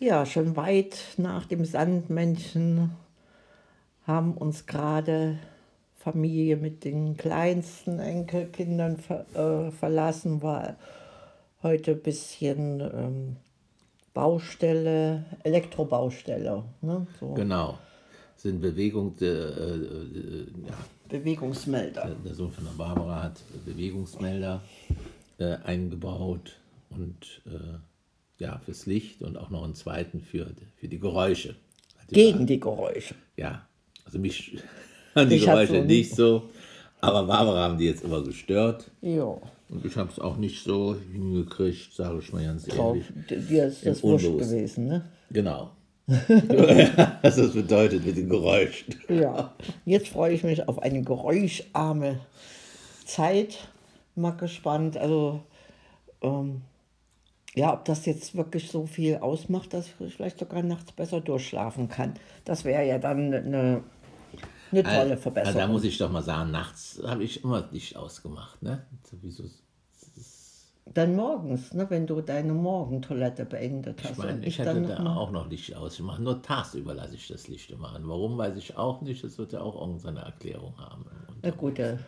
Ja, schon weit nach dem Sandmännchen haben uns gerade Familie mit den kleinsten Enkelkindern ver äh, verlassen, war heute ein bisschen ähm, Baustelle, Elektrobaustelle. Ne? So. Genau. Sind Bewegung, äh, äh, ja, Bewegungsmelder. der, Sohn von der Barbara hat Bewegungsmelder äh, eingebaut und äh, ja, fürs Licht und auch noch einen zweiten für, für die Geräusche. Also Gegen die Geräusche. Ja, also mich an die Ich Geräusche so- nicht so, aber Barbara haben die jetzt immer gestört. Ja, Und ich habe es auch nicht so hingekriegt, sage ich mal ganz drauf. ehrlich. Dir ist das wurscht gewesen, ne? Genau. Was das bedeutet mit den Geräuschen. Ja. Jetzt freue ich mich auf eine geräuscharme Zeit. Mal gespannt. Also, ähm, ja, ob das jetzt wirklich so viel ausmacht, dass ich vielleicht sogar nachts besser durchschlafen kann. Das wäre ja dann eine, eine tolle Also, Verbesserung. da muss ich doch mal sagen, nachts habe ich immer Licht ausgemacht. Ne? Sowieso. dann morgens, ne, wenn du deine Morgentoilette beendet hast. Ich meine, ich dann hätte noch da mal- auch noch Licht ausgemacht. Nur tagsüber lasse ich das Licht immer an. Warum, weiß ich auch nicht. Das wird ja auch irgendeine Erklärung haben. Na gut, äh,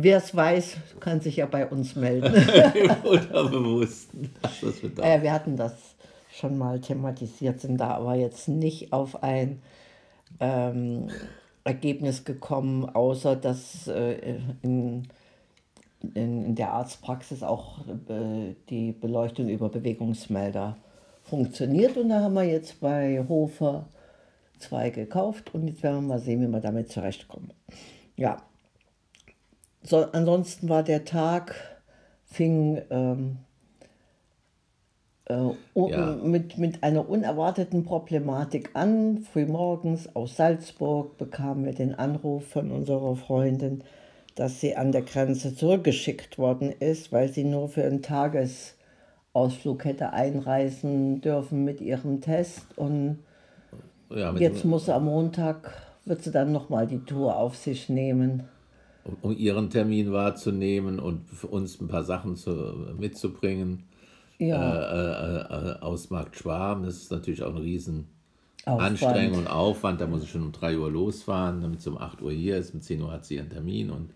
wer es weiß, kann sich ja bei uns melden. Unterbewussten. Äh, wir hatten das schon mal thematisiert, sind da aber jetzt nicht auf ein ähm, Ergebnis gekommen, außer dass äh, in, in, in der Arztpraxis auch äh, die Beleuchtung über Bewegungsmelder funktioniert. Und da haben wir jetzt bei Hofer zwei gekauft und jetzt werden wir mal sehen, wie wir damit zurechtkommen. Ja, so, ansonsten war der Tag, fing ähm, äh, Ja. mit, mit einer unerwarteten Problematik an. Frühmorgens aus Salzburg bekamen wir den Anruf von unserer Freundin, dass sie an der Grenze zurückgeschickt worden ist, weil sie nur für einen Tagesausflug hätte einreisen dürfen mit ihrem Test. Und ja, jetzt muss sie am Montag, wird sie dann nochmal die Tour auf sich nehmen. Um, ihren Termin wahrzunehmen und für uns ein paar Sachen zu, mitzubringen. Ja, äh, äh, äh, aus Markt Schwaben. Das ist natürlich auch ein riesen Aufwand. Anstrengung und Aufwand. Da muss ich schon um 3 Uhr losfahren, damit sie um 8 Uhr hier ist. Um 10 Uhr hat sie ihren Termin und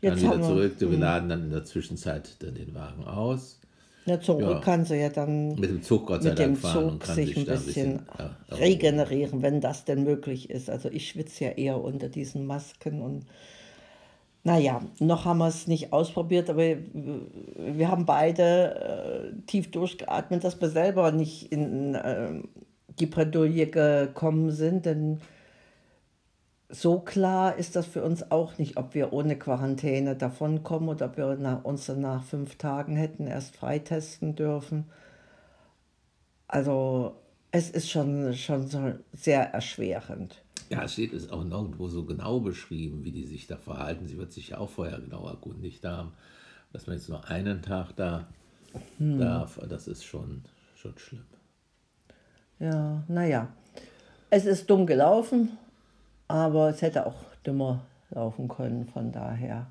dann Jetzt wieder haben wir- zurück. Wir laden dann in der Zwischenzeit dann den Wagen aus. Ja, zum Ja. Kann sie ja dann Mit dem Zug Gott sei mit Dank dem fahren und Zug kann sich ein bisschen ja, ja, regenerieren, wenn das denn möglich ist. Also ich schwitze ja eher unter diesen Masken und naja, noch haben wir es nicht ausprobiert, aber wir haben beide äh, tief durchgeatmet, dass wir selber nicht in äh, die Bredouille gekommen sind, denn so klar ist das für uns auch nicht, ob wir ohne Quarantäne davonkommen oder ob wir nach, uns nach fünf Tagen hätten erst freitesten dürfen. Also es ist schon, schon sehr erschwerend. Ja, es steht es auch nirgendwo so genau beschrieben, wie die sich da verhalten. Sie wird sich ja auch vorher genau erkundigt haben. Dass man jetzt nur einen Tag da Hm. darf, das ist schon, schon schlimm. Ja, naja. Es ist dumm gelaufen, aber es hätte auch dümmer laufen können. Von daher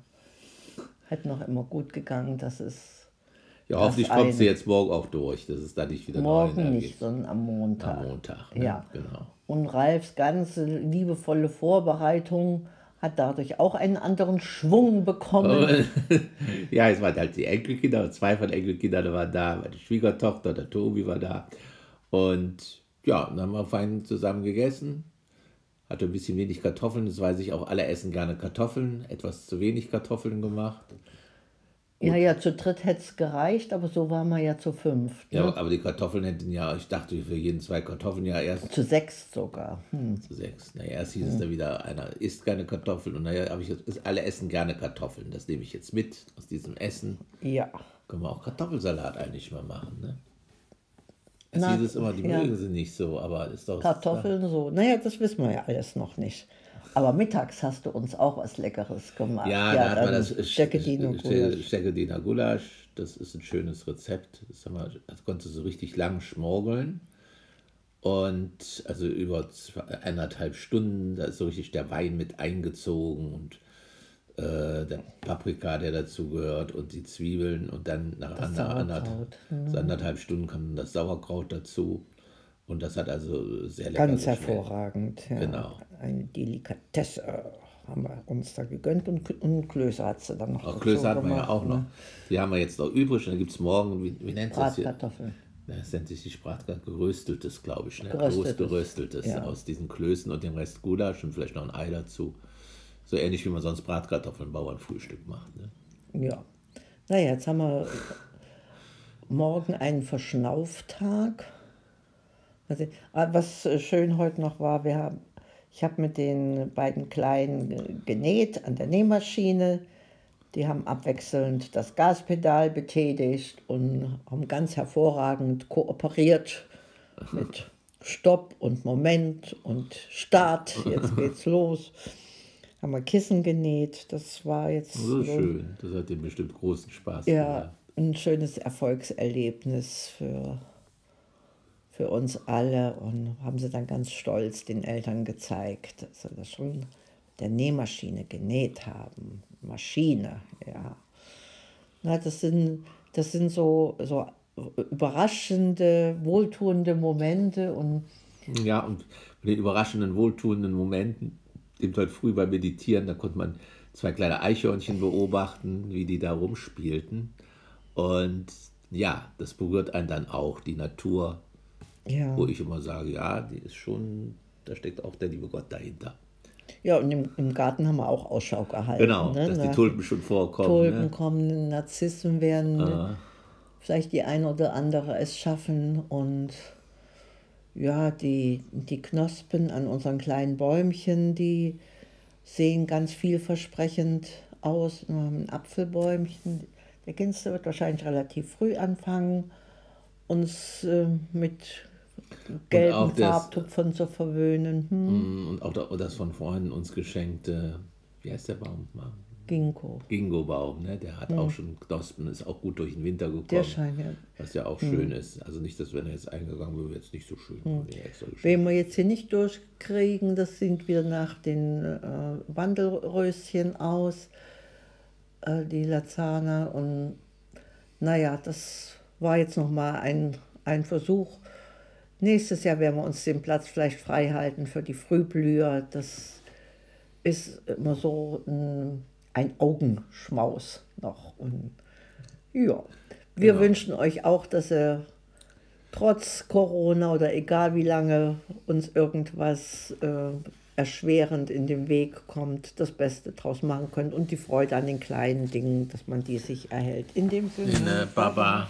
hätte noch immer gut gegangen, dass es Ja, hoffentlich kommt sie jetzt morgen auch durch, dass es da nicht wieder morgen nicht, sondern am Montag. Am Montag. Ne? Ja. Genau. Und Ralfs ganze liebevolle Vorbereitung hat dadurch auch einen anderen Schwung bekommen. ja, es waren halt die Enkelkinder, zwei von Enkelkindern waren da, meine Schwiegertochter, der Tobi war da. Und ja, dann haben wir fein zusammen gegessen. Hatte ein bisschen wenig Kartoffeln, das weiß ich auch, alle essen gerne Kartoffeln, etwas zu wenig Kartoffeln gemacht. Ja, ja, zu dritt hätte es gereicht, aber so waren wir ja zu fünf. Ja, Ne? aber- aber die Kartoffeln hätten ja, ich dachte für jeden zwei Kartoffeln ja erst Zu sechs sogar. Hm. zu sechs. Naja, erst hieß es da wieder, einer isst keine Kartoffeln und naja, habe ich jetzt, alle essen gerne Kartoffeln. Das nehme ich jetzt mit aus diesem Essen. Ja. Können wir auch Kartoffelsalat eigentlich mal machen, ne? Es Na, hieß es immer, die ja. mögen sie nicht so, aber ist doch. Kartoffeln so. Naja, das wissen wir ja alles noch nicht. Aber mittags hast du uns auch was Leckeres gemacht. Ja, da hat man das Steckedino Gulasch. Das ist ein schönes Rezept. Das, haben wir, das konntest du so richtig lang schmorgeln. Und also über zwei, eineinhalb Stunden, da ist so richtig der Wein mit eingezogen und äh, der Paprika, der dazu gehört und die Zwiebeln und dann nach ander, anderthalb, Sauerkraut, so anderthalb Stunden kam das Sauerkraut dazu. Und das hat also sehr lecker Ganz geschmeckt. hervorragend. Ja. Genau. Eine Delikatesse äh, haben wir uns da gegönnt und, und Klöße hat sie dann noch Auch Klöße hatten wir ja auch noch. ne? Die haben wir jetzt noch übrig. Und dann gibt es morgen, wie, wie nennt das hier? Bratkartoffeln. Das nennt sich die Bratkartoffel, gerösteltes, glaube ich. Ne? Gerösteltes. Groß gerösteltes Ja. aus diesen Klößen und dem Rest Gulasch und vielleicht noch ein Ei dazu. So ähnlich wie man sonst Bratkartoffeln Bauernfrühstück macht. Ne? Ja. Naja, jetzt haben wir morgen einen Verschnauftag. Also, ah, Was äh, schön heute noch war, wir haben, ich habe mit den beiden Kleinen ge- genäht an der Nähmaschine. Die haben abwechselnd das Gaspedal betätigt und haben ganz hervorragend kooperiert mit Stopp und Moment und Start. Jetzt geht's los. Haben wir Kissen genäht. Das war jetzt So so schön. Das hat dem bestimmt großen Spaß ja, gemacht. ein schönes Erfolgserlebnis für, für uns alle und haben sie dann ganz stolz den Eltern gezeigt, dass sie das schon der Nähmaschine genäht haben. Maschine, ja. Na, das sind, das sind so, so überraschende, wohltuende Momente und Ja, und mit den überraschenden, wohltuenden Momenten, eben heute früh beim Meditieren, da konnte man zwei kleine Eichhörnchen beobachten, wie die da rumspielten. Und ja, das berührt einen dann auch, die Natur, ja. wo ich immer sage, ja, die ist schon, da steckt auch der liebe Gott dahinter. Ja, und im, im Garten haben wir auch Ausschau gehalten. Genau, ne? dass die Tulpen schon vorkommen. Tulpen Ne? kommen, Narzissen werden Ah. vielleicht die ein oder andere es schaffen und ja, die, die Knospen an unseren kleinen Bäumchen, die sehen ganz vielversprechend aus. Wir haben ein Apfelbäumchen. Der Ginste wird wahrscheinlich relativ früh anfangen, uns äh, mit gelben das- Farbtupfern zu verwöhnen. Hm? Und auch da- das von vorhin uns geschenkte, wie heißt der Baum? Ginkgo. Gingo-Baum, ne? der hat auch schon Knospen, ist auch gut durch den Winter gekommen. Hm. Der scheint ja. Was ja auch schön ist. Also nicht, dass wenn er jetzt eingegangen wäre, jetzt nicht so schön. Hm. Nee, extra geschön. Wen wir jetzt hier nicht durchkriegen, das sind wir nach den äh, Wandelröschen aus, äh, die Lazane. Und naja, das war jetzt nochmal ein, ein Versuch. Nächstes Jahr werden wir uns den Platz vielleicht frei halten für die Frühblüher. Das ist immer so ein, ein Augenschmaus noch. Und ja, wir Genau. wünschen euch auch, dass ihr trotz Corona oder egal wie lange uns irgendwas äh, erschwerend in den Weg kommt, das Beste draus machen könnt und die Freude an den kleinen Dingen, dass man die sich erhält. In dem Sinne. Ne, Baba.